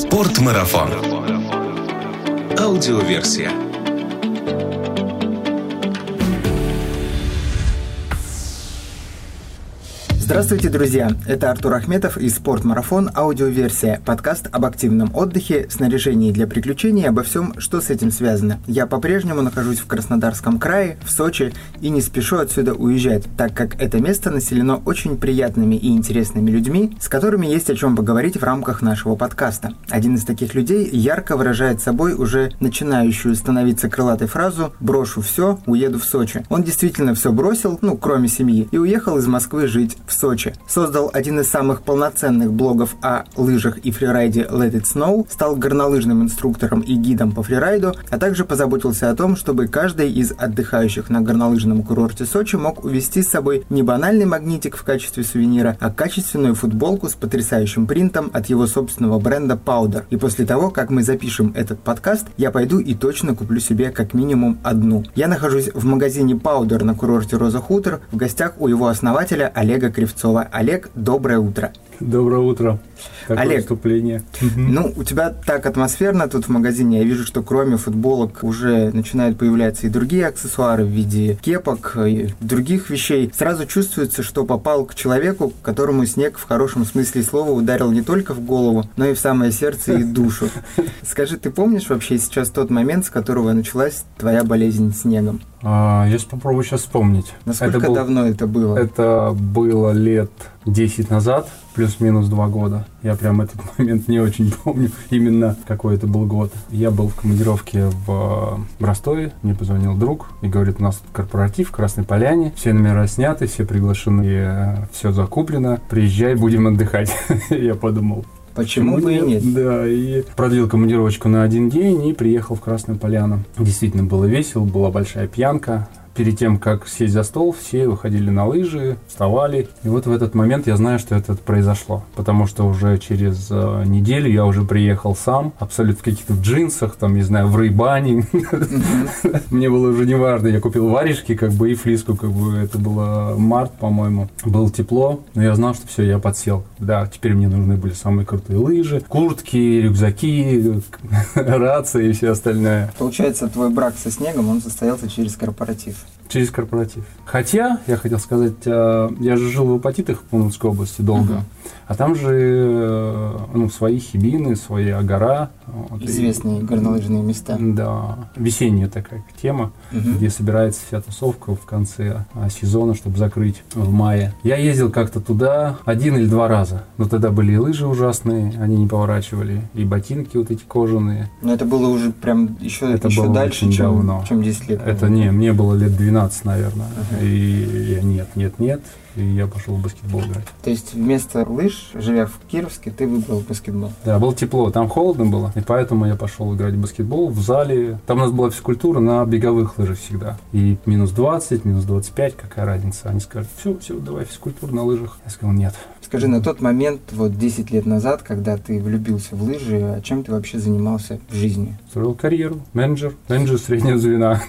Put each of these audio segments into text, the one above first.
Спортмарафон. Аудиоверсия. Здравствуйте, друзья! Это Артур Ахметов и «Спортмарафон. Аудиоверсия» – подкаст об активном отдыхе, снаряжении для приключений и обо всем, что с этим связано. Я по-прежнему нахожусь в Краснодарском крае, в Сочи, и не спешу отсюда уезжать, так как это место населено очень приятными и интересными людьми, с которыми есть о чем поговорить в рамках нашего подкаста. Один из таких людей ярко выражает собой уже начинающую становиться крылатой фразу «брошу все, уеду в Сочи». Он действительно все бросил, ну, кроме семьи, и уехал из Москвы жить в Сочи. Создал один из самых полноценных блогов о лыжах и фрирайде Let It Snow, стал горнолыжным инструктором и гидом по фрирайду, а также позаботился о том, чтобы каждый из отдыхающих на горнолыжном курорте Сочи мог увезти с собой не банальный магнитик в качестве сувенира, а качественную футболку с потрясающим принтом от его собственного бренда Powder. И после того, как мы запишем этот подкаст, я пойду и точно куплю себе как минимум одну. Я нахожусь в магазине Powder на курорте Роза Хутор в гостях у его основателя Олега Кривцова. Кривцова. Олег, доброе утро. Доброе утро. Такое Олег, вступление. Ну, у тебя так атмосферно тут в магазине. Я вижу, что кроме футболок уже начинают появляться и другие аксессуары в виде кепок и других вещей. Сразу чувствуется, что попал к человеку, которому снег в хорошем смысле слова ударил не только в голову, но и в самое сердце и душу. Скажи, ты помнишь вообще сейчас тот момент, с которого началась твоя болезнь снегом? А, я попробую сейчас вспомнить. Насколько это был, давно это было? Это было лет 10 назад, плюс-минус 2 года. Я прям этот момент не очень помню, именно какой это был год. Я был в командировке в Ростове, мне позвонил друг и говорит, у нас тут корпоратив в Красной Поляне, все номера сняты, все приглашены, все закуплено, приезжай, будем отдыхать. Я подумал, Почему бы и нет? Да, и продлил командировочку на один день и приехал в Красную Поляну. Действительно было весело, была большая пьянка перед тем, как сесть за стол, все выходили на лыжи, вставали. И вот в этот момент я знаю, что это произошло. Потому что уже через э, неделю я уже приехал сам, абсолютно в каких-то джинсах, там, не знаю, в рейбане. Мне было уже не важно. Я купил варежки, как бы, и флиску, как бы, это было март, по-моему. Было тепло, но я знал, что все, я подсел. Да, теперь мне нужны были самые крутые лыжи, куртки, рюкзаки, рации и все остальное. Получается, твой брак со снегом, он состоялся через корпоратив. life. Через корпоратив. Хотя, я хотел сказать, э, я же жил в Апатитах в Пунской области долго. Uh-huh. А там же э, ну, свои хибины, своя гора. Вот, Известные и, горнолыжные места. Да. Весенняя такая тема, угу. где собирается вся тусовка в конце а, сезона, чтобы закрыть в мае. Я ездил как-то туда один или два раза. Но тогда были и лыжи ужасные, они не поворачивали, и ботинки вот эти кожаные. Но это было уже прям еще, это еще было дальше, чем, давно. чем 10 лет. Это не, мне было лет 12, наверное. Uh-huh. И я нет, нет, нет и я пошел в баскетбол играть. То есть вместо лыж, живя в Кировске, ты выбрал баскетбол? Да, было тепло, там холодно было, и поэтому я пошел играть в баскетбол в зале. Там у нас была физкультура на беговых лыжах всегда. И минус 20, минус 25, какая разница? Они скажут, все, все, давай физкультуру на лыжах. Я сказал, нет. Скажи, на тот момент, вот 10 лет назад, когда ты влюбился в лыжи, а чем ты вообще занимался в жизни? Строил карьеру, менеджер, менеджер среднего звена.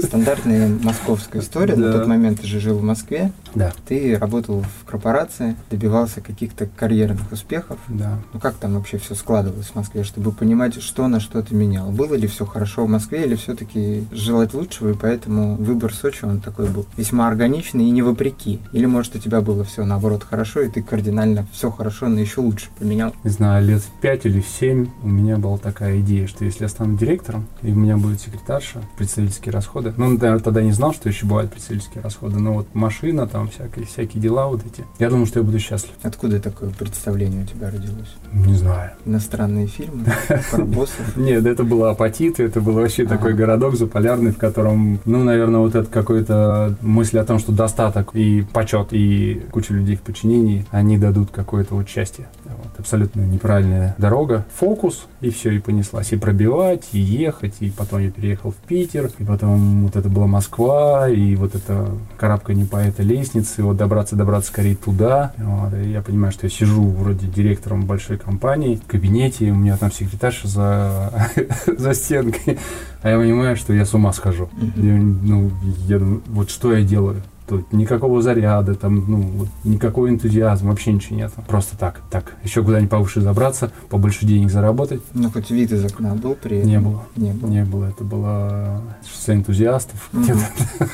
Стандартная московская история. Да. На тот момент ты же жил в Москве. Да. Ты работал в корпорации, добивался каких-то карьерных успехов. Да. Ну как там вообще все складывалось в Москве, чтобы понимать, что на что ты менял? Было ли все хорошо в Москве, или все-таки желать лучшего, и поэтому выбор Сочи, он такой был весьма органичный и не вопреки? Или, может, у тебя было все наоборот хорошо, и ты кардинально все хорошо, но еще лучше поменял? Не знаю, лет в 5 или в 7 у меня была такая идея, что если я стану директором, и у меня будет секретарша, представительские расходы. Ну, наверное, тогда не знал, что еще бывают представительские расходы, но вот машина, там всякие, всякие дела вот эти. Я думаю, что я буду счастлив. Откуда такое представление у тебя родилось? Не знаю. Иностранные фильмы? Про боссов? Нет, это было апатит, это был вообще такой городок заполярный, в котором, ну, наверное, вот это какой-то мысль о том, что достаток и почет, и куча людей в подчинении, они дадут какое-то вот счастье. Вот, абсолютно неправильная дорога. Фокус, и все, и понеслась. И пробивать, и ехать, и потом я переехал в Питер, и потом вот это была Москва, и вот это карабкание по этой лестнице, вот добраться, добраться скорее туда. Вот, и я понимаю, что я сижу вроде директором большой компании в кабинете, у меня там секретарша за, за стенкой, а я понимаю, что я с ума схожу. Я, ну, я думаю, вот что я делаю? Тут никакого заряда, там, ну, вот, никакого энтузиазма, вообще ничего нет. Просто так, так, еще куда-нибудь повыше забраться, побольше денег заработать. Ну, хоть вид из окна был при этом? Не было. Не было. Не было. Это было шоссе энтузиастов. Мгм.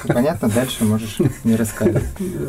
Понятно, дальше можешь не рассказывать.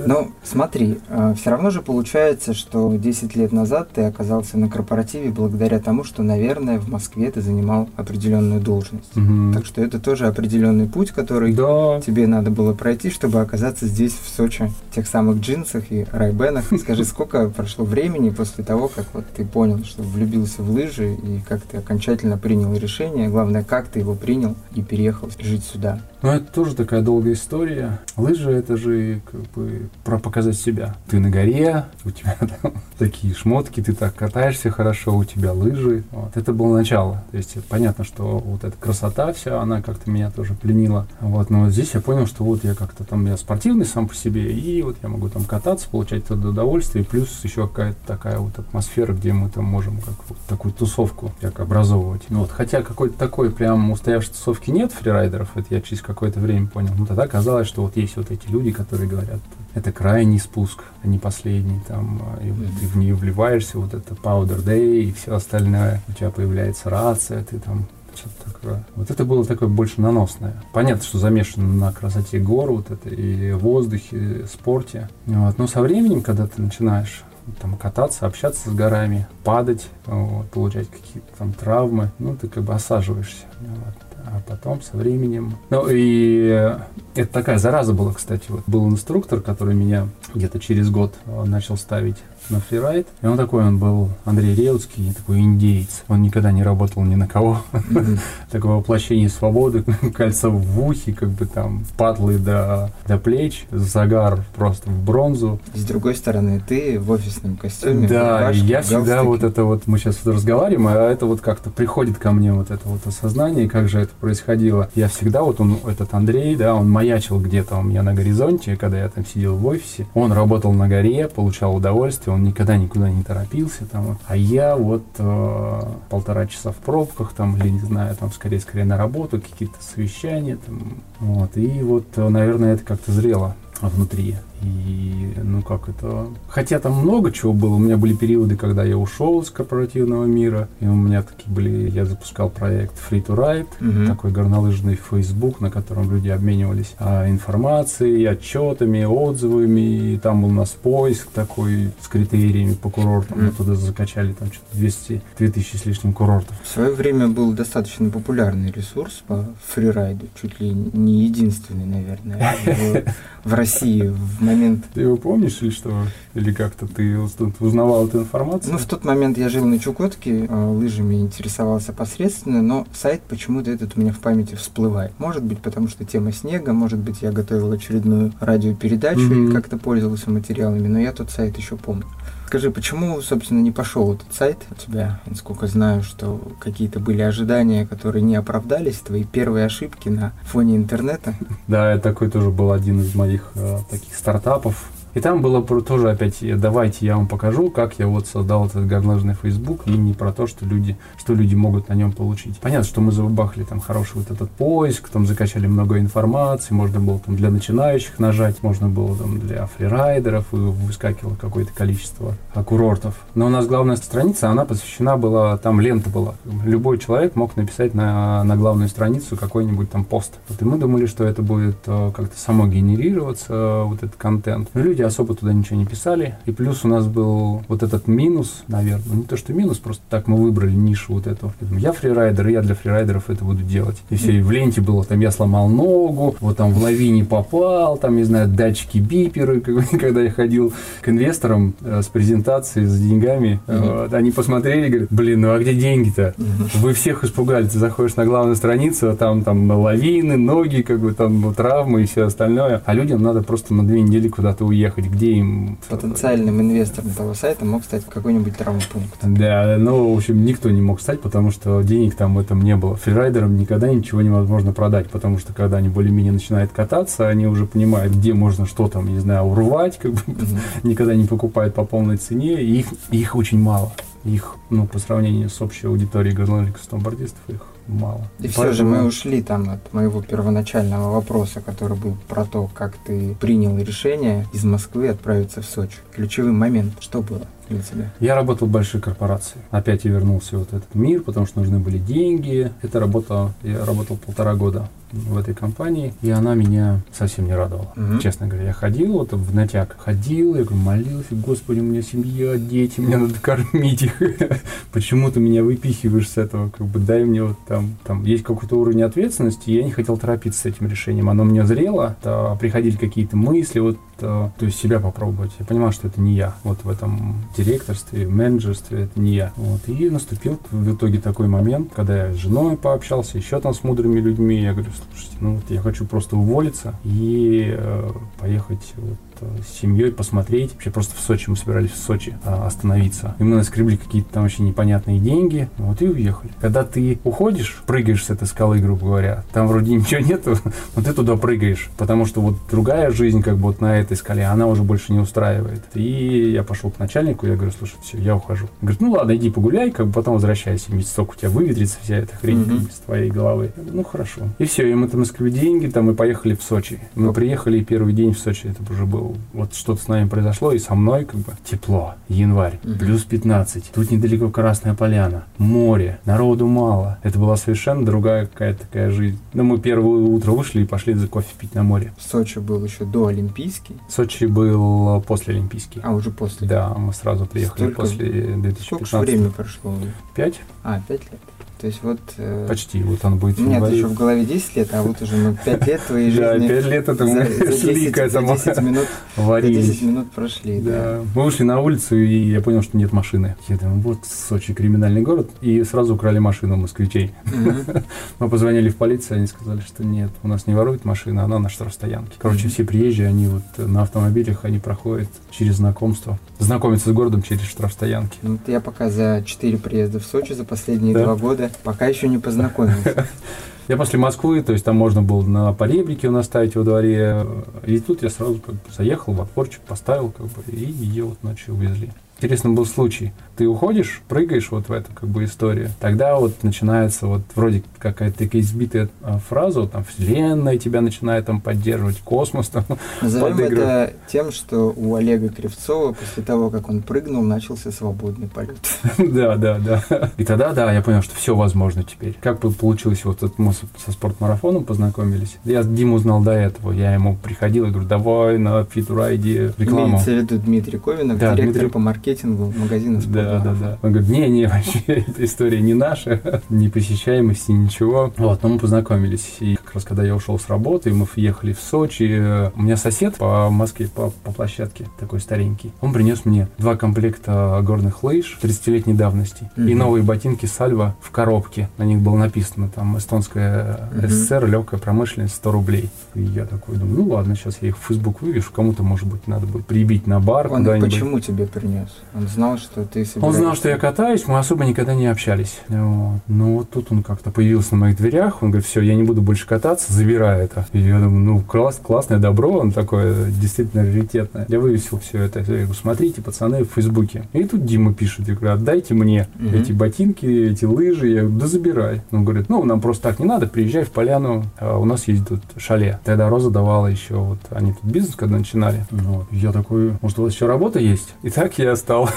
Ну, смотри, все равно же получается, что 10 лет назад ты оказался на корпоративе благодаря тому, что, наверное, в Москве ты занимал определенную должность. Так что это тоже определенный путь, который тебе надо было пройти, чтобы оказаться здесь, в Сочи, в тех самых джинсах и райбенах. Скажи, сколько прошло времени после того, как вот ты понял, что влюбился в лыжи, и как ты окончательно принял решение, главное, как ты его принял и переехал жить сюда? Ну, это тоже такая долгая история. Лыжи это же как бы про показать себя. Ты на горе, у тебя там такие шмотки, ты так катаешься хорошо, у тебя лыжи. Вот. Это было начало. То есть понятно, что вот эта красота вся, она как-то меня тоже пленила. Вот. Но здесь я понял, что вот я как-то там, я спортивный сам по себе, и вот я могу там кататься, получать это удовольствие, плюс еще какая-то такая вот атмосфера, где мы там можем как вот такую тусовку как образовывать. Ну, вот. Хотя какой-то такой прям устоявшей тусовки нет фрирайдеров, это я через какое-то время понял. Ну, тогда казалось, что вот есть вот эти люди, которые говорят, это крайний спуск, а не последний, там, и вот ты в нее вливаешься, вот это Powder Day и все остальное, у тебя появляется рация, ты там что-то такое. Вот это было такое больше наносное. Понятно, что замешано на красоте гор, вот это и воздухе, и спорте. Вот. Но со временем, когда ты начинаешь там кататься, общаться с горами, падать, вот, получать какие-то там травмы, ну, ты как бы осаживаешься. Вот. А потом со временем... Ну, и э, это такая зараза была, кстати. Вот был инструктор, который меня где-то через год э, начал ставить на фрирайд. И он такой, он был Андрей Реутский, такой индейец. Он никогда не работал ни на кого. Мгм. Такое воплощение свободы, кольца в ухе, как бы там патлы до, до плеч, загар просто в бронзу. С другой стороны, ты в офисном костюме. Да, рубашке, я всегда вот это вот, мы сейчас разговариваем, а это вот как-то приходит ко мне вот это вот осознание, как же это происходило. Я всегда вот он, этот Андрей, да, он маячил где-то у меня на горизонте, когда я там сидел в офисе. Он работал на горе, получал удовольствие, он никогда никуда не торопился там. вот. А я вот э, полтора часа в пробках там, или не знаю, там скорее-скорее на работу, какие-то совещания там. Вот, и вот, э, наверное, это как-то зрело внутри. И, ну как это... Хотя там много чего было. У меня были периоды, когда я ушел из корпоративного мира. И у меня такие были... Я запускал проект Free to Ride. Мгм. Такой горнолыжный Facebook, на котором люди обменивались а, информацией, отчетами, отзывами. И там был у нас поиск такой с критериями по курортам. Мы Мгм. туда закачали там что-то 200, 2000 с лишним курортов. В свое время был достаточно популярный ресурс по фрирайду, чуть ли не единственный, наверное, в России в момент. Ты его помнишь или что? Или как-то ты уз- узнавал эту информацию? Ну, в тот момент я жил на Чукотке, э, лыжами интересовался посредственно, но сайт почему-то этот у меня в памяти всплывает. Может быть, потому что тема снега, может быть, я готовил очередную радиопередачу Мгм. и как-то пользовался материалами, но я тот сайт еще помню. Скажи, почему, собственно, не пошел этот сайт у тебя? Насколько знаю, что какие-то были ожидания, которые не оправдались, твои первые ошибки на фоне интернета. Да, такой тоже был один из моих э, таких стартапов. И там было про- тоже опять, давайте я вам покажу, как я вот создал этот горнолыжный Facebook, и не про то, что люди, что люди могут на нем получить. Понятно, что мы забахали там хороший вот этот поиск, там закачали много информации, можно было там для начинающих нажать, можно было там для фрирайдеров, и выскакивало какое-то количество курортов. Но у нас главная страница, она посвящена была, там лента была. Любой человек мог написать на, на главную страницу какой-нибудь там пост. Вот, и мы думали, что это будет э, как-то само генерироваться, э, вот этот контент. Но люди особо туда ничего не писали. И плюс у нас был вот этот минус, наверное, ну, не то что минус, просто так мы выбрали нишу вот эту. Я думаю, Я фрирайдер, и я для фрирайдеров это буду делать. И все, и в ленте было, там я сломал ногу, вот там в лавине попал, там, не знаю, датчики биперы, когда я ходил к инвесторам э, с презентацией, с деньгами, э, вот, они посмотрели, говорят, блин, ну а где деньги-то? Вы всех испугали, ты заходишь на главную страницу, а там, там лавины, ноги, как бы там травмы и все остальное. А людям надо просто на две недели куда-то уехать, где им... Потенциальным инвестором того сайта мог стать какой-нибудь травмпункт. Да, ну, в общем, никто не мог стать, потому что денег там в этом не было. Фрирайдерам никогда ничего невозможно продать, потому что когда они более-менее начинают кататься, они уже понимают, где можно что там, не знаю, урвать, как бы Мгм. никогда не покупают по полной цене, и их, их очень мало. Их, ну, по сравнению с общей аудиторией горнолыжников сноубордистов, их мало. И все же мы ушли там от моего первоначального вопроса, который был про то, как ты принял решение из Москвы отправиться в Сочи. Ключевой момент, что было? для тебя? Я работал в большой корпорации. Опять я вернулся в вот этот мир, потому что нужны были деньги. Это работа, я работал полтора года в этой компании, и она меня совсем не радовала. Угу. Честно говоря, я ходил вот в натяг, ходил, я говорю, молился, Господи, у меня семья, дети, мне надо кормить их. Почему ты меня выпихиваешь с этого? Как бы дай мне вот там, там есть какой-то уровень ответственности, я не хотел торопиться с этим решением. Оно мне зрело, то приходили какие-то мысли, вот то, то есть себя попробовать. Я понимал, что это не я. Вот в этом директорстве, менеджерстве это не я. Вот. И наступил в итоге такой момент, когда я с женой пообщался, еще там с мудрыми людьми. Я говорю, слушайте, ну вот я хочу просто уволиться и э, поехать вот с семьей посмотреть. Вообще просто в Сочи, мы собирались в Сочи а, остановиться. И мы наскребли какие-то там вообще непонятные деньги, вот и уехали. Когда ты уходишь, прыгаешь с этой скалы, грубо говоря, там вроде ничего нету, но ты туда прыгаешь, потому что вот другая жизнь, как бы вот на этой скале, она уже больше не устраивает. И я пошел к начальнику, я говорю, слушай, все, я ухожу. Он говорит, ну ладно, иди погуляй, как бы потом возвращайся, месяцок у тебя выветрится вся эта хрень mm-hmm. из твоей головы. Говорю, ну хорошо. И все, и мы там наскребли деньги, там мы поехали в Сочи. Мы приехали, и первый день в Сочи, это уже был вот что-то с нами произошло, и со мной как бы тепло, январь, угу. плюс 15, тут недалеко Красная Поляна, море, народу мало. Это была совершенно другая какая-то такая жизнь. Ну, мы первое утро вышли и пошли за кофе пить на море. Сочи был еще до Олимпийский? Сочи был после Олимпийский. А, уже после? Да, мы сразу приехали Столько... после 2015. Сколько времени прошло? Пять. А, пять лет. То есть вот... Э, Почти, вот он будет Нет, еще в голове 10 лет, а вот уже ну, 5 лет твоей жизни... Да, 5 лет это мы к этому. 10 минут, 10 минут прошли, да. Мы вышли на улицу, и я понял, что нет машины. Я думаю, вот Сочи криминальный город, и сразу украли машину москвичей. Мы позвонили в полицию, они сказали, что нет, у нас не воруют машина, она на штрафстоянке. Короче, все приезжие, они вот на автомобилях, они проходят через знакомство, знакомятся с городом через штрафстоянки. Ну, я пока за 4 приезда в Сочи за последние два года Пока еще не познакомился. Я после Москвы, то есть там можно было на поребрике у нас ставить во дворе. И тут я сразу как бы заехал в отпорчик, поставил, как бы, и ее вот ночью увезли. Интересный был случай. Ты уходишь, прыгаешь вот в эту как бы историю, тогда вот начинается вот вроде какая-то такая избитая а, фраза, там вселенная тебя начинает там поддерживать, космос там Назовем это тем, что у Олега Кривцова после того, как он прыгнул, начался свободный полет. Да, да, да. И тогда, да, я понял, что все возможно теперь. Как получилось, вот мы со спортмарафоном познакомились. Я Диму знал до этого, я ему приходил и говорю, давай на фитурайде рекламу. Имеется в виду Дмитрий Ковинов, директор по маркетингу магазина Да, да, да. Он говорит, не-не, вообще эта история не наша, не посещаемости, ничего. Вот, но мы познакомились. И как раз когда я ушел с работы, мы ехали в Сочи. У меня сосед по Москве, по, по площадке, такой старенький. Он принес мне два комплекта горных лыж 30-летней давности mm-hmm. и новые ботинки Сальва в коробке. На них было написано там эстонская mm-hmm. СССР, легкая промышленность, 100 рублей. И я такой думаю, ну ладно, сейчас я их в Facebook вывешу, кому-то, может быть, надо будет прибить на бар Он почему тебе принес? Он знал, что ты собираешься... Он знал, что я катаюсь, мы особо никогда не общались. Вот. Но вот тут он как-то появился на моих дверях, он говорит, все, я не буду больше кататься, забирай это. И я думаю, ну, класс, классное добро, он такое действительно раритетное. Я вывесил все это. Я говорю, смотрите, пацаны, в Фейсбуке. И тут Дима пишет, я говорю, отдайте мне угу. эти ботинки, эти лыжи. Я говорю, да забирай. Он говорит, ну, нам просто так не надо, приезжай в поляну, а у нас есть тут шале. Тогда Роза давала еще, вот они тут бизнес когда начинали. Вот. Я такой, может, у вас еще работа есть? И так я стал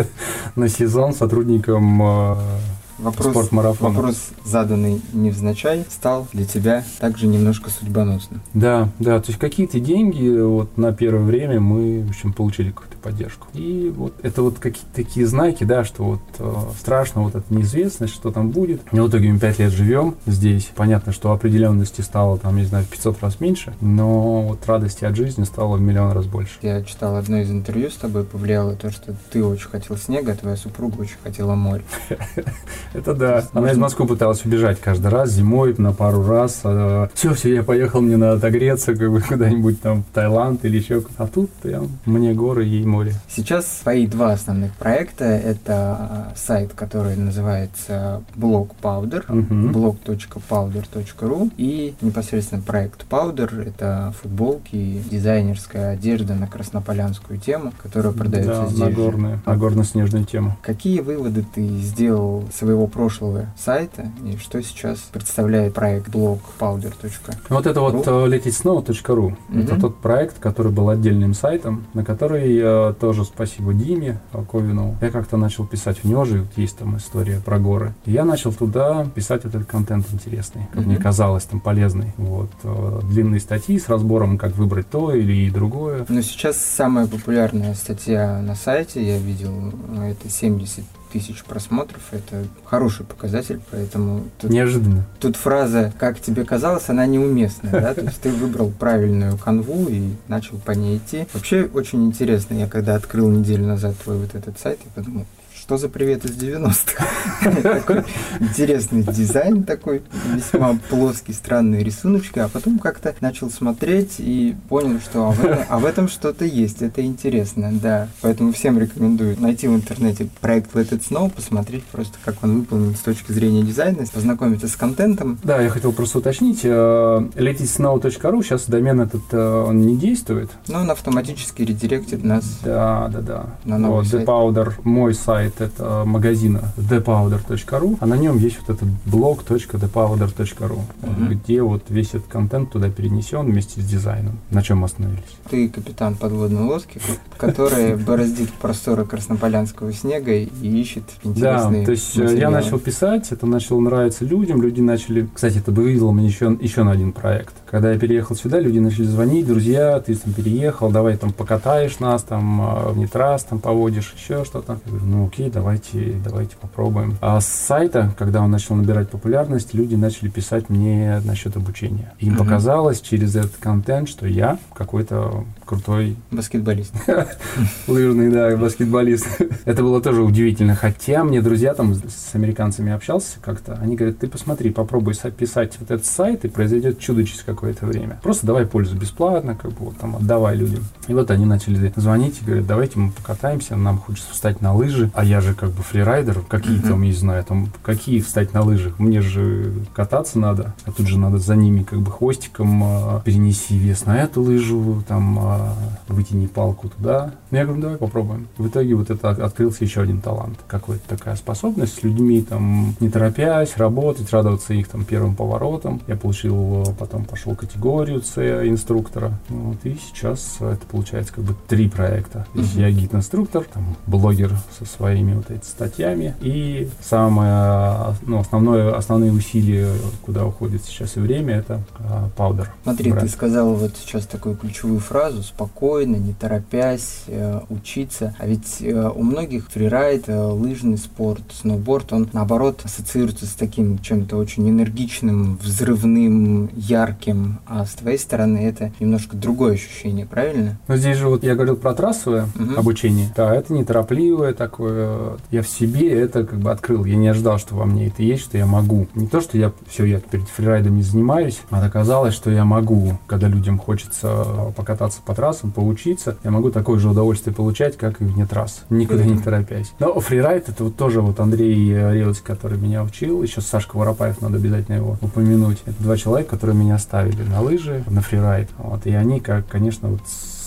на сезон сотрудником э, вопрос, спортмарафона. Вопрос, заданный невзначай, стал для тебя также немножко судьбоносным. Да, да, то есть какие-то деньги вот на первое время мы, в общем, получили какую-то поддержку. И вот это вот какие-то такие знаки, да, что вот э, страшно вот эта неизвестность, что там будет. И в итоге мы пять лет живем здесь. Понятно, что определенности стало там, не знаю, в 500 раз меньше, но вот радости от жизни стало в миллион раз больше. Я читал одно из интервью с тобой, повлияло то, что ты очень хотел снега, а твоя супруга очень хотела море. Это да. Она из Москвы пыталась убежать каждый раз зимой на пару раз. Все, все, я поехал, мне надо отогреться как бы куда-нибудь там в Таиланд или еще. А тут прям мне горы, ей море. Сейчас свои два основных проекта. Это а, сайт, который называется Blog Powder, uh-huh. blog.powder.ru и непосредственно проект Powder. Это футболки, дизайнерская одежда на краснополянскую тему, которая продается да, здесь. Нагорная, нагорно-снежная тема. Какие выводы ты сделал своего прошлого сайта и что сейчас представляет проект блог powder.ru. Вот это вот uh, letitsnow.ru. Mm-hmm. Это тот проект, который был отдельным сайтом, на который я тоже спасибо Диме Ковину. Я как-то начал писать в него же, есть там история про горы. И я начал туда писать этот контент интересный, как mm-hmm. мне казалось, там полезный. Вот. Э, длинные статьи с разбором, как выбрать то или другое. Но сейчас самая популярная статья на сайте, я видел, это 70 тысяч просмотров, это хороший показатель, поэтому... Тут, Неожиданно. Тут фраза «как тебе казалось», она неуместная, да, то есть ты выбрал правильную канву и начал по ней идти. Вообще очень интересно, я когда открыл неделю назад твой вот этот сайт, я подумал, что за привет из 90-х? Такой интересный дизайн такой, весьма плоский, странные рисуночки, а потом как-то начал смотреть и понял, что а в этом, а в этом что-то есть, это интересно, да. Поэтому всем рекомендую найти в интернете проект Let It Snow, посмотреть просто, как он выполнен с точки зрения дизайна, познакомиться с контентом. Да, я хотел просто уточнить, letitsnow.ru, сейчас домен этот, э, он не действует. Но он автоматически редиректит нас да, да, да. на новый вот. The Powder, мой сайт, сайт это магазина thepowder.ru, а на нем есть вот этот блог .thepowder.ru, mm-hmm. где вот весь этот контент туда перенесен вместе с дизайном. На чем мы остановились? Ты капитан подводной лодки, который бороздит просторы краснополянского снега и ищет интересные Да, то есть э, я начал писать, это начало нравиться людям, люди начали... Кстати, это вывело меня еще, еще на один проект. Когда я переехал сюда, люди начали звонить, друзья, ты там переехал, давай там покатаешь нас, там э, в Нитрас там поводишь, еще что-то. Я говорю, ну окей, окей, давайте, давайте попробуем. А с сайта, когда он начал набирать популярность, люди начали писать мне насчет обучения. Им угу. показалось через этот контент, что я какой-то крутой... Баскетболист. Лыжный, да, баскетболист. Это было тоже удивительно. Хотя мне друзья там с американцами общался как-то, они говорят, ты посмотри, попробуй писать вот этот сайт, и произойдет чудо через какое-то время. Просто давай пользу бесплатно, как бы вот там отдавай людям. И вот они начали звонить и говорят, давайте мы покатаемся, нам хочется встать на лыжи, а я же как бы фрирайдер, какие там, не знаю, там, какие встать на лыжах, мне же кататься надо, а тут же надо за ними как бы хвостиком а, перенеси вес на эту лыжу, там, а, вытяни палку туда. Ну, я говорю, давай попробуем. В итоге вот это открылся еще один талант, какой-то такая способность с людьми, там, не торопясь, работать, радоваться их там первым поворотом. Я получил, потом пошел категорию С инструктора. Вот, и сейчас это получается как бы три проекта. То есть я гид-инструктор, там, блогер со своими вот этими статьями. И самое, ну, основное, основные усилия, куда уходит сейчас и время, это а, паудер. Смотри, брать. ты сказал вот сейчас такую ключевую фразу «спокойно, не торопясь, э, учиться». А ведь э, у многих фрирайд, э, лыжный спорт, сноуборд, он наоборот ассоциируется с таким чем-то очень энергичным, взрывным, ярким. А с твоей стороны это немножко другое ощущение, правильно? Но здесь же вот я говорил про трассовое угу. обучение. Да, это неторопливое такое, я в себе это как бы открыл. Я не ожидал, что во мне это есть, что я могу. Не то, что я все, я перед фрирайдом не занимаюсь, а оказалось, что я могу, когда людям хочется покататься по трассам, поучиться, я могу такое же удовольствие получать, как и вне трасс, никуда не торопясь. Но фрирайд это вот тоже вот Андрей Ревец, который меня учил, еще Сашка Воропаев, надо обязательно его упомянуть. Это два человека, которые меня ставили на лыжи, на фрирайд. Вот, и они, как, конечно, вот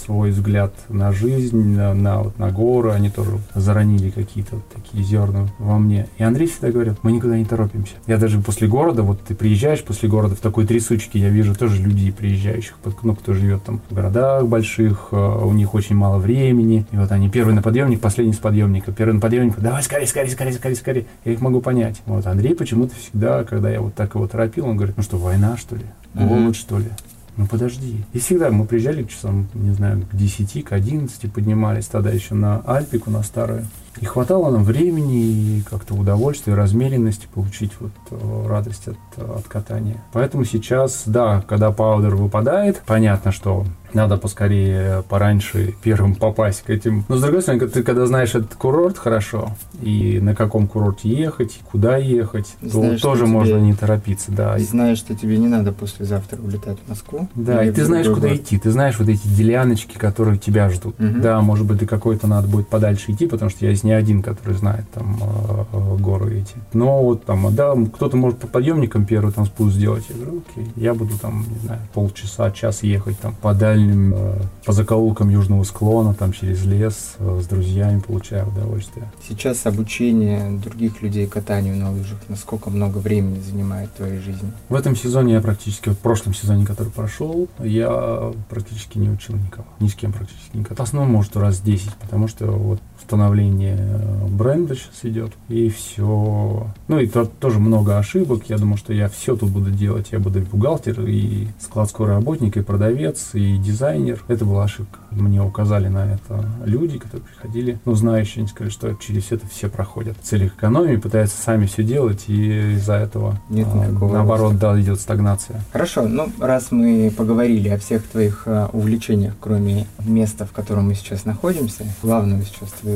свой взгляд на жизнь, на, на, вот, на горы, они тоже заронили какие-то вот такие зерна во мне. И Андрей всегда говорил, мы никуда не торопимся. Я даже после города, вот ты приезжаешь после города в такой трясучке, я вижу тоже людей приезжающих, ну, кто живет там в городах больших, э, у них очень мало времени, и вот они первый на подъемник, последний с подъемника, первый на подъемник, давай скорее, скорее, скорее, скорее, скорее. Я их могу понять. Вот Андрей почему-то всегда, когда я вот так его торопил, он говорит, ну что, война, что ли? Голод, uh-huh. что ли? Ну подожди. И всегда мы приезжали к часам, не знаю, к 10, к 11 поднимались тогда еще на Альпику, на старую. И хватало нам времени и как-то удовольствия, размеренности получить вот э, радость от, от катания. Поэтому сейчас, да, когда паудер выпадает, понятно, что надо поскорее, пораньше первым попасть к этим. Но с другой стороны, ты когда знаешь этот курорт хорошо, и на каком курорте ехать, и куда ехать, знаешь, то тоже можно не торопиться, да. И знаешь, что тебе не надо послезавтра улетать в Москву. Да, и ты знаешь, куда идти. Ты знаешь вот эти деляночки, которые тебя ждут. Угу. Да, может быть, ты какой-то надо будет подальше идти, потому что я из не один, который знает там э, э, горы эти. Но вот там, да, кто-то может по подъемникам первый там спуск сделать. Я говорю, окей, я буду там, не знаю, полчаса, час ехать там по дальним э, по закоулкам южного склона, там через лес, э, с друзьями получаю удовольствие. Сейчас обучение других людей катанию на лыжах, насколько много времени занимает в твоей жизни? В этом сезоне я практически, вот в прошлом сезоне, который прошел, я практически не учил никого, ни с кем практически никого. В основном, может, раз 10, потому что вот становление э, бренда сейчас идет, и все. Ну и то, тоже много ошибок. Я думаю, что я все тут буду делать. Я буду и бухгалтер, и складской работник, и продавец, и дизайнер. Это была ошибка. Мне указали на это люди, которые приходили, ну, знающие, они сказали, что через это все проходят. В целях экономии пытаются сами все делать, и из-за этого, Нет а, наоборот, роста. да, идет стагнация. Хорошо, ну, раз мы поговорили о всех твоих а, увлечениях, кроме места, в котором мы сейчас находимся, главного сейчас твоего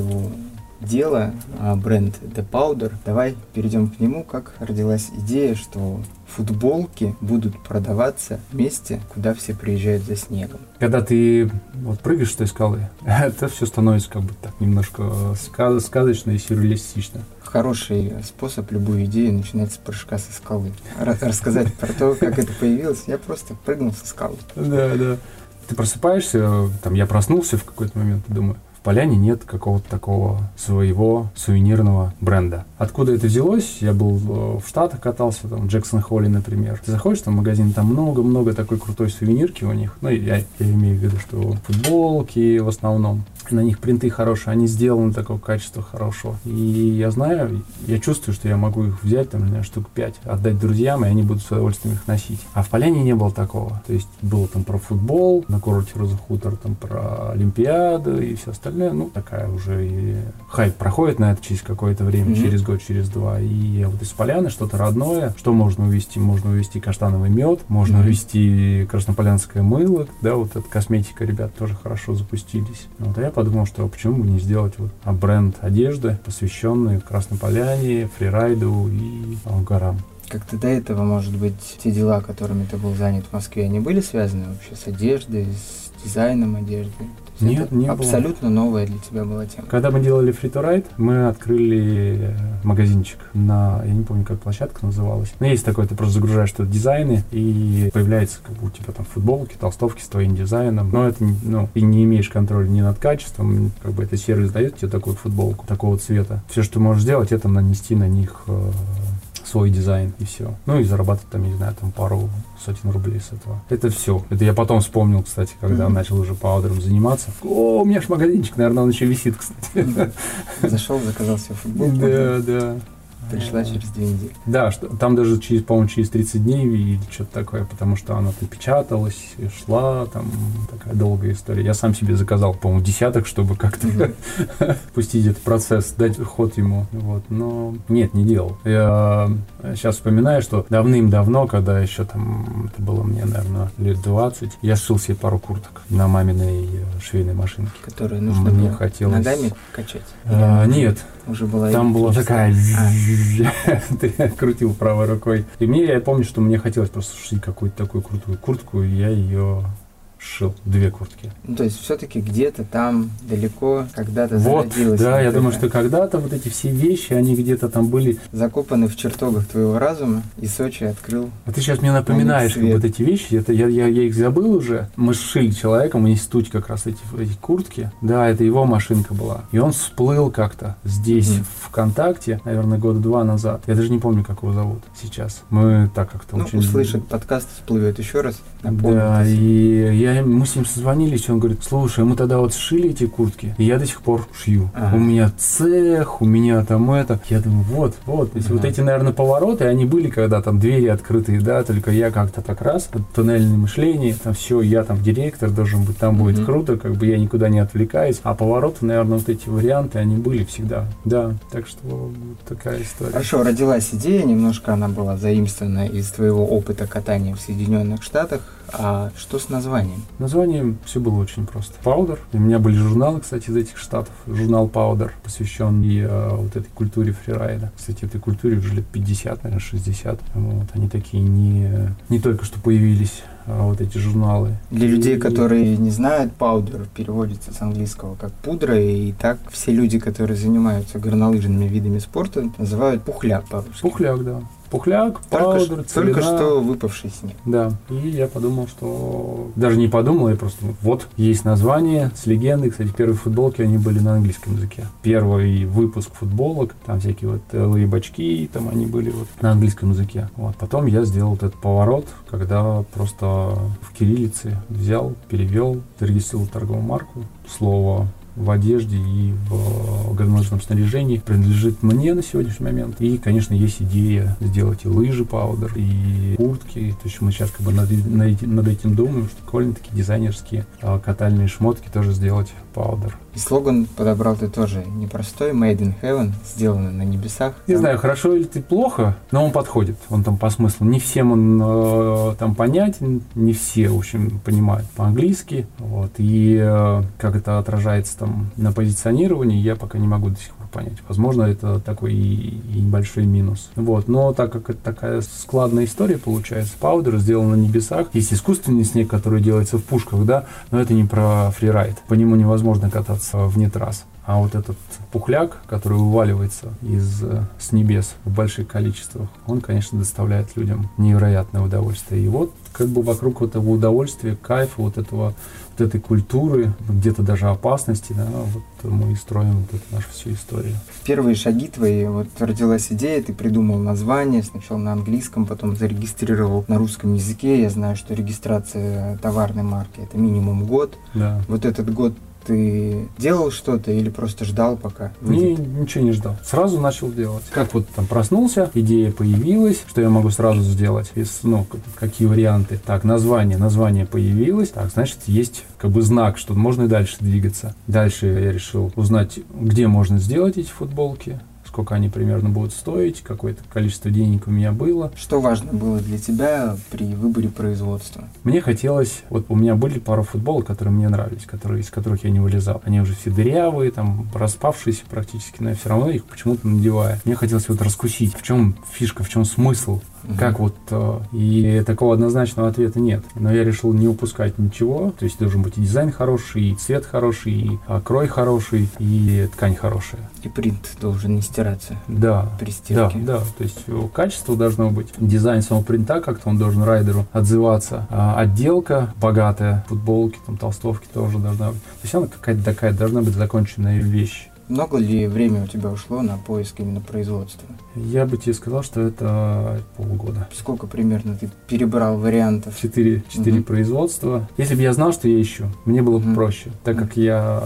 дела, а, бренд The Powder. Давай перейдем к нему. Как родилась идея, что футболки будут продаваться в месте, куда все приезжают за снегом. Когда ты вот прыгаешь с той скалы, это все становится как бы так немножко сказ сказочно и сюрреалистично. Хороший способ любую идею начинать с прыжка со скалы. Рассказать про то, как это появилось. Я просто прыгнул со скалы. Да, да. Ты просыпаешься, там я проснулся в какой-то момент думаю, Поляне нет какого-то такого своего сувенирного бренда. Откуда это взялось? Я был э, в Штатах, катался, там, в Джексон Холли, например. Ты заходишь там в магазин, там много-много такой крутой сувенирки у них. Ну, я, я имею в виду, что футболки в основном. На них принты хорошие, они сделаны такого качества хорошего. И я знаю, я чувствую, что я могу их взять, там, не штук 5, отдать друзьям, и они будут с удовольствием их носить. А в Поляне не было такого. То есть было там про футбол, на курорте Роза Хутор, там про Олимпиаду и все остальное остальное, ну, такая уже и хайп проходит на это через какое-то время, mm-hmm. через год, через два. И вот из поляны что-то родное, что можно увезти? Можно увезти каштановый мед, можно mm-hmm. увезти краснополянское мыло, да, вот эта косметика, ребят, тоже хорошо запустились. Вот, а я подумал, что почему бы не сделать вот бренд одежды, посвященный Краснополяне, фрирайду и а, горам. Как-то до этого, может быть, те дела, которыми ты был занят в Москве, они были связаны вообще с одеждой, с дизайном одежды? Нет, это не абсолютно было. новая для тебя была тема. Когда мы делали Free to Ride, мы открыли магазинчик на, я не помню, как площадка называлась. Но есть такое, ты просто загружаешь туда дизайны, и появляется как бы у тебя там футболки, толстовки с твоим дизайном. Но это, ну, ты не имеешь контроля ни над качеством, как бы это сервис дает тебе такую футболку, такого цвета. Все, что ты можешь сделать, это нанести на них э, свой дизайн и все. Ну и зарабатывать там, не знаю, там пару сотен рублей с этого. Это все. Это я потом вспомнил, кстати, когда mm-hmm. начал уже паудером заниматься. О, у меня ж магазинчик, наверное, он еще висит, кстати. Зашел, заказал себе футболку. Да, да. Пришла через две недели. Да, что, там даже, через, по-моему, через 30 дней или что-то такое, потому что она там печаталась, шла, там такая долгая история. Я сам себе заказал, по-моему, десяток, чтобы как-то mm-hmm. пустить этот процесс, дать ход ему. Вот. Но нет, не делал. Я сейчас вспоминаю, что давным-давно, когда еще там, это было мне, наверное, лет 20, я сшил себе пару курток на маминой э, швейной машинке. Которые нужно мне было хотелось... ногами качать? А, нет. Уже была там была такая ты крутил правой рукой. И мне, я помню, что мне хотелось просто шить какую-то такую крутую куртку, и я ее шил две куртки. Ну, то есть все-таки где-то там далеко когда-то вот, зародилось. Да, я думаю, что когда-то вот эти все вещи, они где-то там были. Закопаны в чертогах твоего разума, и Сочи открыл. А ты сейчас мне напоминаешь как вот эти вещи, это я, я, я их забыл уже. Мы шили человеком, в институте как раз эти, эти куртки. Да, это его машинка была. И он всплыл как-то здесь, mm. ВКонтакте, наверное, года два назад. Я даже не помню, как его зовут сейчас. Мы так как-то ну, очень... услышит подкаст, всплывет еще раз. Да, и я мы с ним созвонились, он говорит, слушай, мы тогда вот сшили эти куртки, и я до сих пор шью. Ага. У меня цех, у меня там это. Я думаю, вот, вот. То есть ага. вот эти, наверное, повороты, они были, когда там двери открытые, да, только я как-то так раз, туннельное мышление, там все, я там директор должен быть, там будет круто, как бы я никуда не отвлекаюсь. А повороты, наверное, вот эти варианты, они были всегда. Да, так что вот такая история. Хорошо, родилась идея, немножко она была заимствована из твоего опыта катания в Соединенных Штатах. А что с названием? Названием все было очень просто. Powder. У меня были журналы, кстати, из этих штатов. Журнал Powder, посвященный э, вот этой культуре фрирайда. Кстати, этой культуре уже лет 50, наверное, 60. Вот. Они такие не, не только что появились а, вот эти журналы. Для людей, которые не знают, паудер переводится с английского как пудра, и так все люди, которые занимаются горнолыжными видами спорта, называют пухляк по-русски. Пухляк, да. Пухляк, паудер, только, целина. только что выпавший снег. Да. И я подумал, что... Даже не подумал, я просто... Вот, есть название с легендой. Кстати, первые футболки, они были на английском языке. Первый выпуск футболок, там всякие вот лые бачки, там они были вот на английском языке. Вот. Потом я сделал вот этот поворот, когда просто в кириллице взял, перевел, зарегистрировал торговую марку, слово в одежде и в горнолыжном снаряжении принадлежит мне на сегодняшний момент. И, конечно, есть идея сделать и лыжи паудер, и куртки. То есть мы сейчас как бы над, над, этим думаем, что довольно-таки дизайнерские а, катальные шмотки тоже сделать паудер. И слоган подобрал ты тоже непростой, Made in Heaven, сделанный на небесах. Не там... знаю, хорошо или ты плохо, но он подходит, он там по смыслу. Не всем он э, там понятен, не все, в общем, понимают по-английски. Вот, и э, как это отражается там на позиционировании, я пока не могу до сих пор понять. Возможно, это такой и, и небольшой минус. Вот. Но так как это такая складная история получается, паудер сделан на небесах. Есть искусственный снег, который делается в пушках, да, но это не про фрирайд. По нему невозможно кататься вне трасс. А вот этот пухляк, который вываливается из, э, с небес в больших количествах, он, конечно, доставляет людям невероятное удовольствие. И вот как бы вокруг этого удовольствия, кайфа, вот этого вот этой культуры, где-то даже опасности, да, вот мы и строим вот эту нашу всю историю. Первые шаги твои, вот родилась идея, ты придумал название, сначала на английском, потом зарегистрировал на русском языке. Я знаю, что регистрация товарной марки это минимум год. Да. Вот этот год ты делал что-то или просто ждал пока? Выйдет? Не, ничего не ждал. Сразу начал делать. Как вот там проснулся, идея появилась, что я могу сразу сделать, из, ну, какие варианты. Так, название, название появилось, так, значит, есть как бы знак, что можно и дальше двигаться. Дальше я решил узнать, где можно сделать эти футболки, сколько они примерно будут стоить, какое-то количество денег у меня было. Что важно было для тебя при выборе производства? Мне хотелось, вот у меня были пару футболок, которые мне нравились, которые, из которых я не вылезал. Они уже все дырявые, там, распавшиеся практически, но я все равно их почему-то надеваю. Мне хотелось вот раскусить, в чем фишка, в чем смысл Угу. Как вот... Э, и такого однозначного ответа нет. Но я решил не упускать ничего. То есть должен быть и дизайн хороший, и цвет хороший, и крой хороший, и ткань хорошая. И принт должен не стираться. Да. При стирке. Да, да. То есть качество должно быть. Дизайн самого принта как-то он должен райдеру отзываться. А отделка богатая, футболки, там, толстовки тоже должна быть. То есть она какая-то такая должна быть законченная вещь. Много ли времени у тебя ушло на поиск именно производства? Я бы тебе сказал, что это полгода. Сколько примерно ты перебрал вариантов? Четыре, четыре угу. производства. Если бы я знал, что я ищу, мне было бы угу. проще, так угу. как я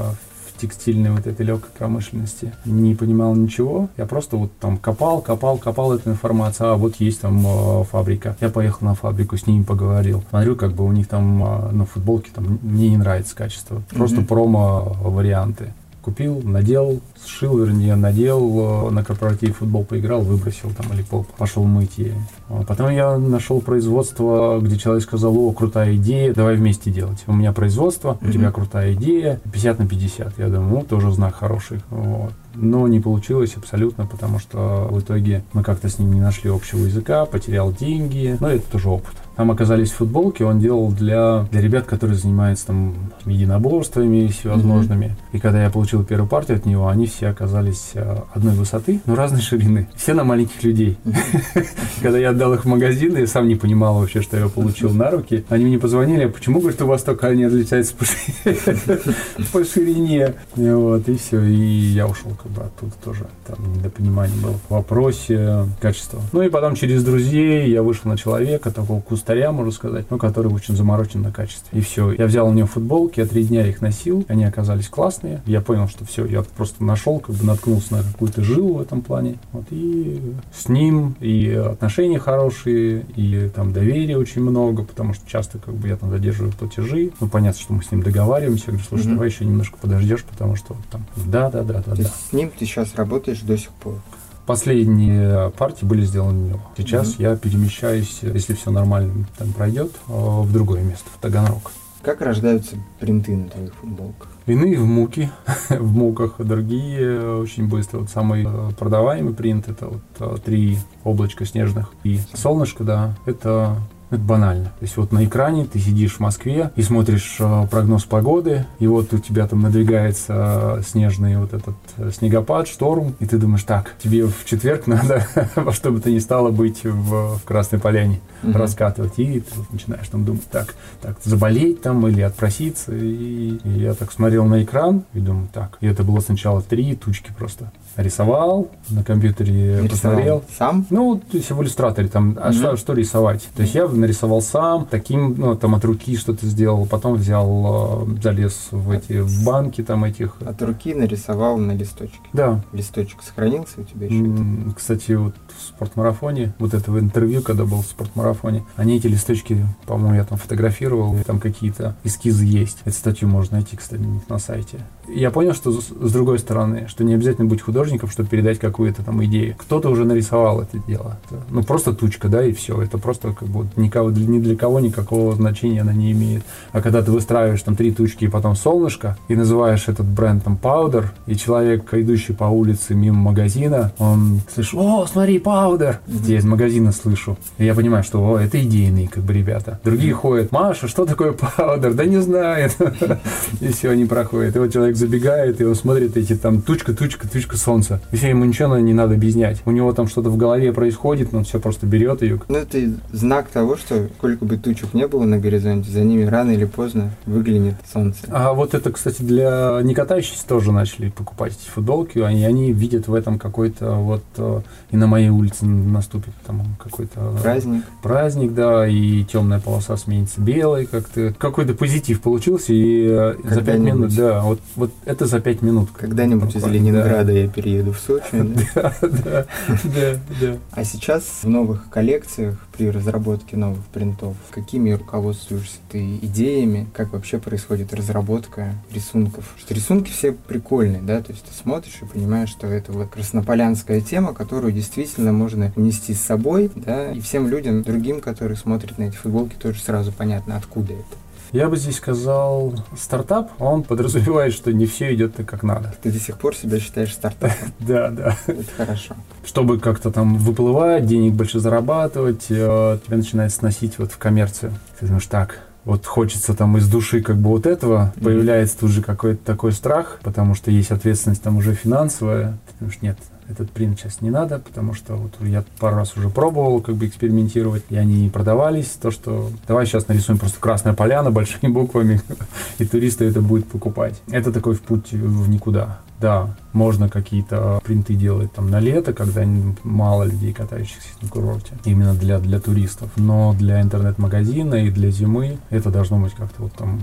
в текстильной вот этой легкой промышленности не понимал ничего. Я просто вот там копал, копал, копал эту информацию. А вот есть там э, фабрика. Я поехал на фабрику, с ними поговорил. Смотрю, как бы у них там э, на футболке там мне не нравится качество. Просто mm промо варианты купил, надел, сшил, вернее, надел, э, на корпоратив футбол поиграл, выбросил там или пошел мыть. И... А потом я нашел производство, где человек сказал, о, крутая идея, давай вместе делать. У меня производство, у тебя крутая идея, 50 на 50. Я думаю, ну, тоже знак хороший. Вот. Но не получилось абсолютно, потому что в итоге мы как-то с ним не нашли общего языка, потерял деньги, но это тоже опыт. Там оказались футболки, он делал для, для ребят, которые занимаются там единоборствами всевозможными. Mm-hmm. И когда я получил первую партию от него, они все оказались э, одной высоты, но разной ширины. Все на маленьких людей. Когда я отдал их в магазин, я сам не понимал вообще, что я получил на руки. Они мне позвонили, почему, говорит, у вас только они отличаются по ширине. Вот, и все. И я ушел как бы оттуда тоже. Там недопонимание было в вопросе качества. Ну и потом через друзей я вышел на человека, такого кустаря, можно сказать, но который очень заморочен на качестве. И все. Я взял у него футболки, я три дня их носил, они оказались классные. Я понял, что все, я просто нашел, как бы наткнулся на какую-то жилу в этом плане. Вот, и с ним и отношения хорошие, и там доверия очень много, потому что часто как бы я там задерживаю платежи. Ну, понятно, что мы с ним договариваемся. Я говорю, слушай, mm-hmm. давай еще немножко подождешь, потому что вот там, да, да, да, да, да. С ним ты сейчас работаешь до сих пор? Последние партии были сделаны него. Сейчас mm-hmm. я перемещаюсь, если все нормально там пройдет, э, в другое место, в Таганрог. Как рождаются принты на твоих футболках? Иные в муке, в муках, другие очень быстро. Вот самый э, продаваемый принт это вот э, три облачка снежных и солнышко, да, это Это банально. То есть вот на экране ты сидишь в Москве и смотришь э, прогноз погоды, и вот у тебя там надвигается снежный вот этот э, снегопад, шторм, и ты думаешь, так, тебе в четверг надо во что бы то ни стало быть в, в Красной Поляне, угу. раскатывать. И ты вот начинаешь там думать, так, так, заболеть там или отпроситься. И, и я так смотрел на экран и думаю, так. И это было сначала три тучки просто рисовал, на компьютере рисовал. посмотрел. Сам? Ну, то есть в иллюстраторе там, а mm-hmm. что, что рисовать? То есть я нарисовал сам, таким, ну, там от руки что-то сделал, потом взял, э, залез в эти, в банки там этих. От руки нарисовал на листочке? Да. Листочек сохранился у тебя еще? Mm, кстати, вот в спортмарафоне, вот этого интервью, когда был в спортмарафоне, они эти листочки, по-моему, я там фотографировал, там какие-то эскизы есть. Эту статью можно найти, кстати, на сайте. Я понял, что с, другой стороны, что не обязательно быть художником, чтобы передать какую-то там идею. Кто-то уже нарисовал это дело. Ну, просто тучка, да, и все. Это просто как бы никого, ни для кого никакого значения она не имеет. А когда ты выстраиваешь там три тучки и потом солнышко, и называешь этот бренд там Powder, и человек, идущий по улице мимо магазина, он слышит, о, смотри, Powder. Я из магазина слышу. И я понимаю, что о, это идейные как бы ребята. Другие ходят, Маша, что такое Powder? Да не знает. И все, они проходят. И вот человек забегает, и он смотрит эти там тучка, тучка, тучка, солнца. И все, ему ничего не надо объяснять. У него там что-то в голове происходит, но он все просто берет ее. Ну, это знак того, что сколько бы тучек не было на горизонте, за ними рано или поздно выглянет солнце. А вот это, кстати, для не катающихся тоже начали покупать эти футболки. Они, они видят в этом какой-то вот э, и на моей улице наступит там какой-то праздник. Праздник, да, и темная полоса сменится белой, как-то какой-то позитив получился, и э, за пять минут, да, вот, вот это за пять минут. Когда-нибудь из Ленинграда да. я перееду в Сочи. Да, да, да, да. А сейчас в новых коллекциях при разработке новых принтов, какими руководствуешься ты идеями, как вообще происходит разработка рисунков? Что рисунки все прикольные, да, то есть ты смотришь и понимаешь, что это вот краснополянская тема, которую действительно можно унести с собой, да, и всем людям другим, которые смотрят на эти футболки, тоже сразу понятно, откуда это. Я бы здесь сказал, стартап, он подразумевает, что не все идет так, как надо. Ты до сих пор себя считаешь стартапом? Да, да. Это хорошо. Чтобы как-то там выплывать, денег больше зарабатывать, э, тебя начинает сносить вот в коммерцию. Ты думаешь, так, вот хочется там из души как бы вот этого, mm-hmm. появляется тут же какой-то такой страх, потому что есть ответственность там уже финансовая. Ты думаешь, нет, этот принт сейчас не надо, потому что вот я пару раз уже пробовал как бы экспериментировать, и они не продавались. То, что давай сейчас нарисуем просто красная поляна большими буквами, и туристы это будут покупать. Это такой в путь в никуда. Да, можно какие-то принты делать там на лето, когда мало людей, катающихся на курорте, именно для, для туристов. Но для интернет-магазина и для зимы это должно быть как-то вот там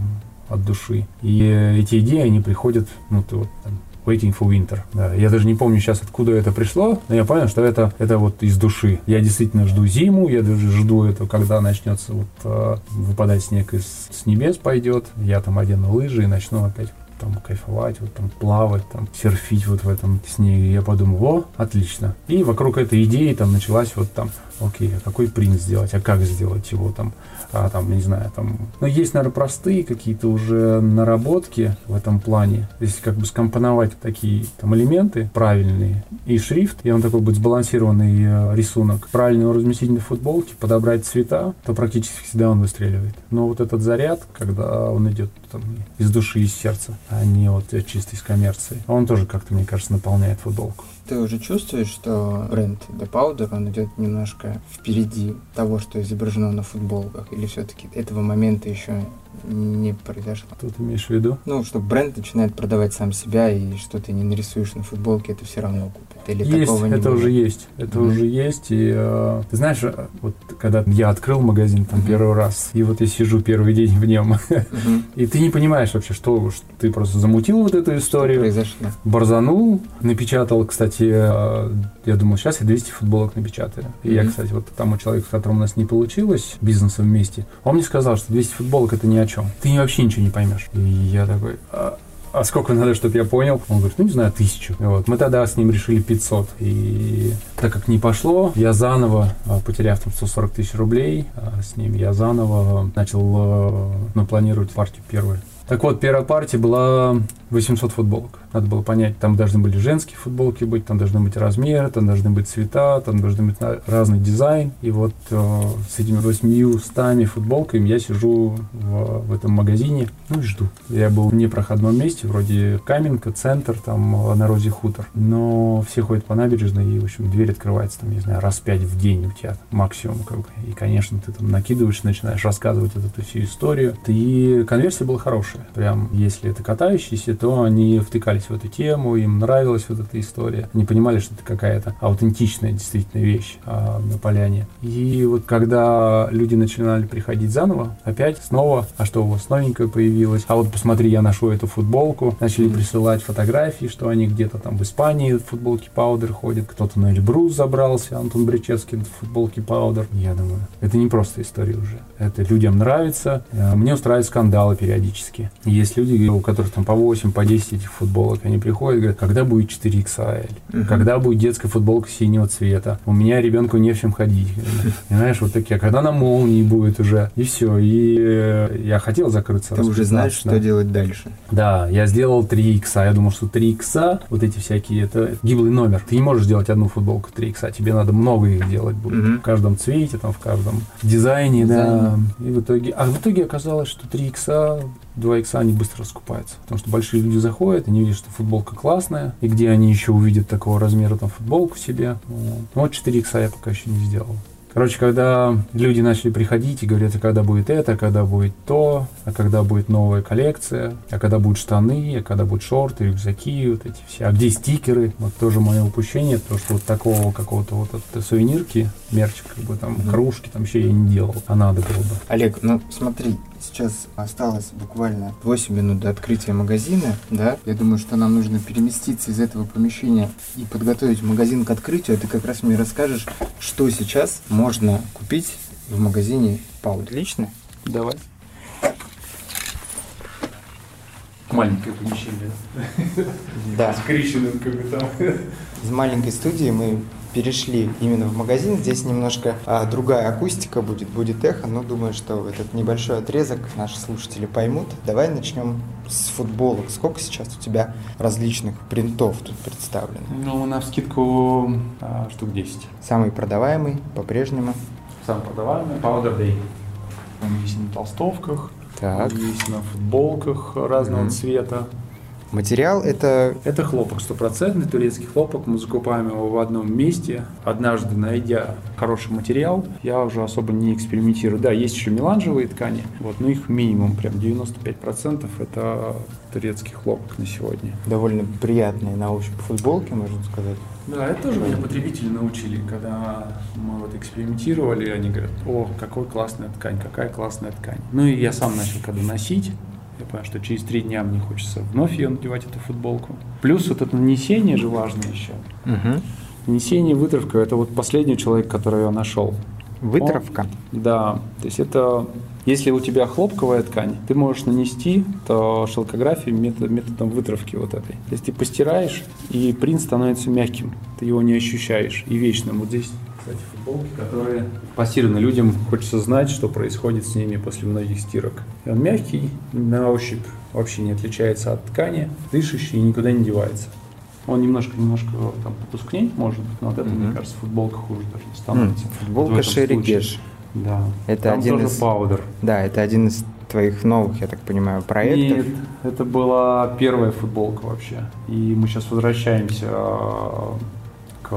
от души. И эти идеи, они приходят, ну, ты вот там, Waiting for Winter. Да, я даже не помню сейчас, откуда это пришло, но я понял, что это, это вот из души. Я действительно жду зиму, я даже жду это, когда начнется вот э, выпадать снег из с небес пойдет, я там одену лыжи и начну опять там кайфовать, вот там плавать, там серфить вот в этом снеге. Я подумал, о, отлично. И вокруг этой идеи там началась вот там, окей, а какой принт сделать, а как сделать его там, а, там, не знаю, там, ну, есть, наверное, простые какие-то уже наработки в этом плане. Если как бы скомпоновать такие там элементы правильные и шрифт, и он такой будет сбалансированный э, рисунок, правильно его разместить на футболке, подобрать цвета, то практически всегда он выстреливает. Но вот этот заряд, когда он идет там, из души, из сердца, а не вот чисто из коммерции, он тоже как-то, мне кажется, наполняет футболку. Ты уже чувствуешь, что бренд The Powder, он идет немножко впереди того, что изображено на футболках? Или все-таки этого момента еще не произошло. Ты имеешь в виду? Ну, что бренд начинает продавать сам себя, и что ты не нарисуешь на футболке, это все равно купит. Или есть, такого не это будет? уже есть. Это mm-hmm. уже есть. И э, ты знаешь, вот когда я открыл магазин там mm-hmm. первый раз, и вот я сижу первый день в нем, mm-hmm. и ты не понимаешь вообще, что, что ты просто замутил вот эту историю, произошло? борзанул, напечатал, кстати, э, я думал, сейчас я 200 футболок напечатаю. И mm-hmm. я, кстати, вот тому человеку, с которым у нас не получилось бизнесом вместе, он мне сказал, что 200 футболок это о чем. Ты вообще ничего не поймешь. И я такой, а, а сколько надо, чтобы я понял? Он говорит, ну не знаю, тысячу. Вот. Мы тогда с ним решили 500. И так как не пошло, я заново, а, потеряв там 140 тысяч рублей, а, с ним я заново начал ну, планировать партию первую. Так вот, первая партия была 800 футболок. Надо было понять, там должны были женские футболки быть, там должны быть размеры, там должны быть цвета, там должны быть разный дизайн. И вот э, с этими 800 футболками я сижу в, в этом магазине, ну и жду. Я был в непроходном месте, вроде Каменка, центр, там на Розе хутор. Но все ходят по набережной, и, в общем, дверь открывается, там, не знаю, раз пять в день у тебя максимум. Как бы. И, конечно, ты там накидываешь, начинаешь рассказывать эту всю историю. И конверсия была хорошая. Прям, если это катающиеся, то они втыкались в эту тему, им нравилась вот эта история. Они понимали, что это какая-то аутентичная действительно вещь а, на поляне. И вот когда люди начинали приходить заново, опять снова, а что у вас новенькое появилось? А вот посмотри, я ношу эту футболку. Начали присылать фотографии, что они где-то там в Испании в футболке Паудер ходят. Кто-то на Эльбрус забрался, Антон Бричевский в футболке Паудер. Я думаю, это не просто история уже. Это людям нравится. Э, мне устраивают скандалы периодически. Есть люди, у которых там по 8, по 10 этих футболок. Они приходят и говорят, когда будет 4XL? Угу. Когда будет детская футболка синего цвета? У меня ребенку не в чем ходить. Знаешь, вот такие. А когда на молнии будет уже? И все. И э, я хотел закрыться. Ты уже знаешь, что делать дальше. Да, я сделал 3 икса. Я думал, что 3 икса, вот эти всякие, это гиблый номер. Ты не можешь сделать одну футболку 3 икса. Тебе надо много их делать будет. Угу. В каждом цвете, там, в каждом дизайне, да. И в итоге, а в итоге оказалось, что 3 икса 2 икса они быстро раскупаются. Потому что большие люди заходят, они видят, что футболка классная, и где они еще увидят такого размера там футболку себе. Вот, ну, вот 4 икса я пока еще не сделал. Короче, когда люди начали приходить и говорят, а когда будет это, а когда будет то, а когда будет новая коллекция, а когда будут штаны, а когда будут шорты, рюкзаки, вот эти все. А где стикеры? Вот тоже мое упущение, то, что вот такого какого-то вот от сувенирки, мерчик, как бы там, кружки, там еще я не делал, а надо было бы. Олег, ну смотри, Сейчас осталось буквально 8 минут до открытия магазина, да? Я думаю, что нам нужно переместиться из этого помещения и подготовить магазин к открытию. А ты как раз мне расскажешь, что сейчас можно купить в магазине Пау. Отлично? Давай. Маленькое помещение. Да. С бы там. Из маленькой студии мы перешли именно в магазин. Здесь немножко а, другая акустика будет, будет эхо, но думаю, что этот небольшой отрезок наши слушатели поймут. Давай начнем с футболок. Сколько сейчас у тебя различных принтов тут представлено? Ну, на скидку а, штук 10. Самый продаваемый по-прежнему? Самый продаваемый Powder Day. Он есть на толстовках, так. есть на футболках разного mm-hmm. цвета. Материал это... Это хлопок, стопроцентный турецкий хлопок. Мы закупаем его в одном месте. Однажды, найдя хороший материал, я уже особо не экспериментирую. Да, есть еще меланжевые ткани, вот, но их минимум, прям 95% это турецкий хлопок на сегодня. Довольно приятные на ощупь футболки, можно сказать. Да, это тоже меня потребители научили, когда мы вот экспериментировали, они говорят, о, какой классная ткань, какая классная ткань. Ну и я сам начал когда носить, я понял, что через три дня мне хочется вновь ее надевать, эту футболку. Плюс вот это нанесение же важно еще. Угу. Нанесение, вытравка – это вот последний человек, который я нашел. Вытравка? Он, да. То есть это если у тебя хлопковая ткань, ты можешь нанести то шелкографию метод, методом вытравки вот этой. То есть ты постираешь, и принт становится мягким, ты его не ощущаешь и вечным. Вот здесь кстати, футболки, которые пассивно людям хочется знать, что происходит с ними после многих стирок. И он мягкий, на ощупь вообще не отличается от ткани, дышащий и никуда не девается. Он немножко-немножко там потускнеть может, но от этого, mm-hmm. мне кажется, футболка хуже даже не становится. Mm. Футболка Шерри Геш. Да. Это там один тоже из... паудер. Да, это один из твоих новых, я так понимаю, проектов? Нет, это была первая футболка вообще. И мы сейчас возвращаемся к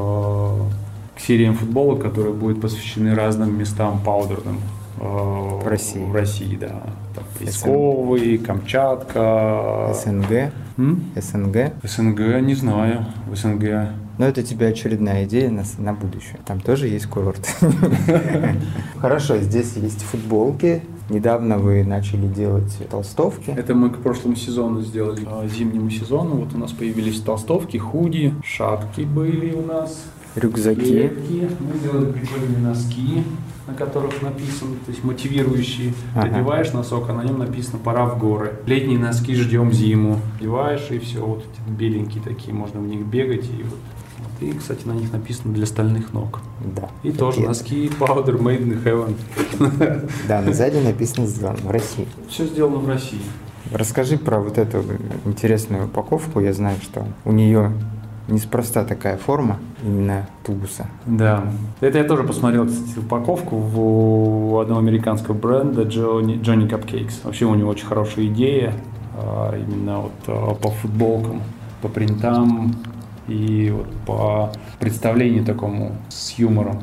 к сериям футбола, которые будут посвящены разным местам паудерным. Э, в России. В России, да. Там Песковый, Камчатка. СНГ. М? СНГ. СНГ, не знаю. В СНГ. Но это тебе очередная идея на, на будущее. Там тоже есть курорт. Хорошо, здесь есть футболки. Недавно вы начали делать толстовки. Это мы к прошлому сезону сделали, а, зимнему сезону. Вот у нас появились толстовки, худи, шапки были у нас. Рюкзаки. Клетки. Мы сделали прикольные носки, на которых написано, то есть мотивирующие. Ага. Ты одеваешь носок, а на нем написано «Пора в горы». Летние носки ждем зиму. Одеваешь, и все, вот эти беленькие такие, можно в них бегать. И, вот. и, кстати, на них написано «Для стальных ног». Да. И такие. тоже носки Powder Made in Heaven. Да, на сзади написано «Сделано в России». Все сделано в России. Расскажи про вот эту интересную упаковку. Я знаю, что у нее неспроста такая форма именно тубуса. Да. Это я тоже посмотрел, кстати, упаковку в одного американского бренда Johnny, Johnny Cupcakes. Вообще у него очень хорошая идея а, именно вот а, по футболкам, по принтам и вот по представлению такому с юмором.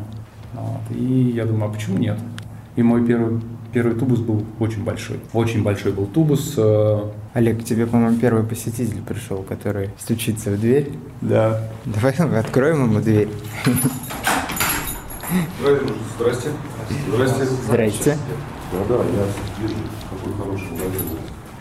Вот. И я думаю, а почему нет? И мой первый Первый тубус был очень большой. Очень большой был тубус. Олег, тебе, по-моему, первый посетитель пришел, который стучится в дверь. Да. Давай откроем ему дверь. Здрасте. Здрасте. Здрасте. Да, да, я вижу, какой хороший магазин.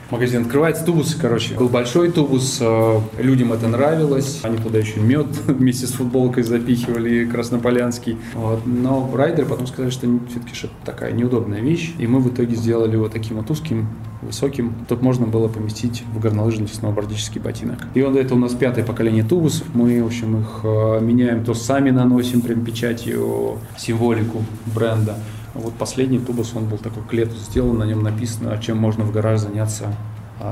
Магазин открывается, тубус, короче, был большой тубус, э, людям это нравилось, они туда еще мед вместе с футболкой запихивали, краснополянский. Вот. Но райдеры потом сказали, что все-таки что такая неудобная вещь, и мы в итоге сделали его таким вот узким, высоким, тут можно было поместить в горнолыжный сноубордический ботинок. И вот это у нас пятое поколение тубусов, мы, в общем, их э, меняем, то сами наносим прям печатью символику бренда, вот последний тубус, он был такой к сделан, на нем написано, чем можно в гараж заняться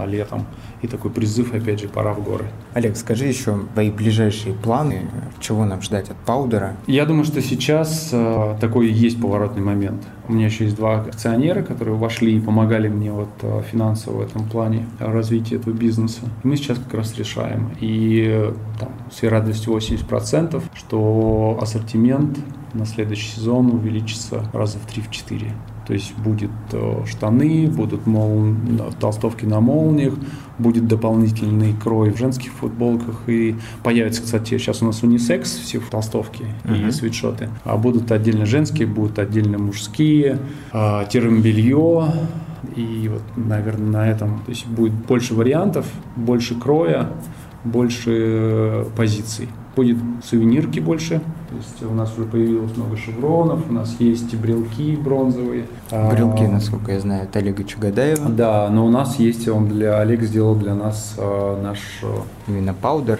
летом. И такой призыв, опять же, пора в горы. Олег, скажи еще твои ближайшие планы, чего нам ждать от Паудера? Я думаю, что сейчас э, такой есть поворотный момент. У меня еще есть два акционера, которые вошли и помогали мне вот э, финансово в этом плане развития этого бизнеса. И мы сейчас как раз решаем. И там, с вероятностью 80%, что ассортимент на следующий сезон увеличится раза в 3-4. То есть будет э, штаны, будут мол... толстовки на молниях, будет дополнительный крой в женских футболках и появится, кстати, сейчас у нас унисекс все толстовки uh-huh. и свитшоты, а будут отдельно женские, будут отдельно мужские, а, термобелье, и вот, наверное, на этом то есть будет больше вариантов, больше кроя, больше э, позиций будет сувенирки больше. То есть у нас уже появилось много шевронов, у нас есть брелки бронзовые. Брелки, а, насколько я знаю, от Олега Чугадаева. Да, но у нас есть, он для Олег сделал для нас а, наш... Э, Именно паудер.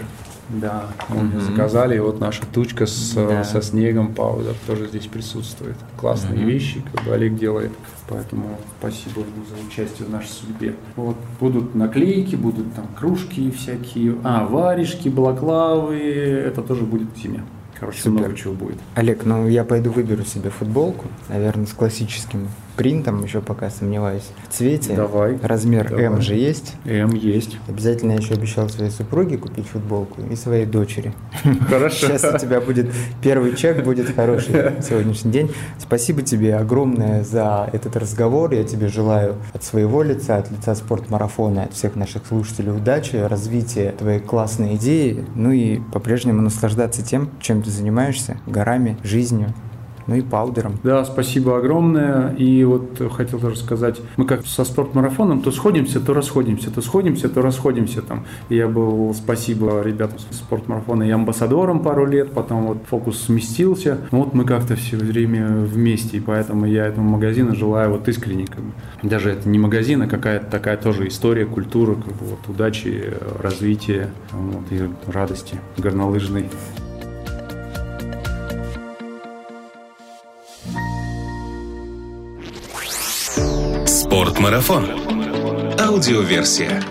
Да, мы угу. заказали, и вот наша тучка с, да. со снегом паудер тоже здесь присутствует. Классные угу. вещи, как бы Олег делает, поэтому спасибо ему за участие в нашей судьбе. Вот будут наклейки, будут там кружки всякие, а, варежки, балаклавы, это тоже будет в зиме. Короче, Супер. много чего будет. Олег, ну я пойду выберу себе футболку, наверное, с классическим принтом, еще пока сомневаюсь. В цвете. Давай. Размер Давай. М же есть? М есть. Обязательно я еще обещал своей супруге купить футболку и своей дочери. Хорошо. Сейчас у тебя будет первый чек, будет хороший сегодняшний день. Спасибо тебе огромное за этот разговор. Я тебе желаю от своего лица, от лица спортмарафона, от всех наших слушателей удачи, развития твоей классной идеи, ну и по-прежнему наслаждаться тем, чем ты занимаешься, горами, жизнью ну и паудером. Да, спасибо огромное. И вот хотел тоже сказать, мы как со спортмарафоном то сходимся, то расходимся, то сходимся, то расходимся там. Я был, спасибо ребятам спортмарафона и амбассадором пару лет, потом вот фокус сместился. Но вот мы как-то все время вместе, и поэтому я этому магазину желаю вот искренне, как бы. даже это не магазин, а какая-то такая тоже история, культура, как бы вот удачи, развития вот, и радости горнолыжной. Спортмарафон. Аудиоверсия.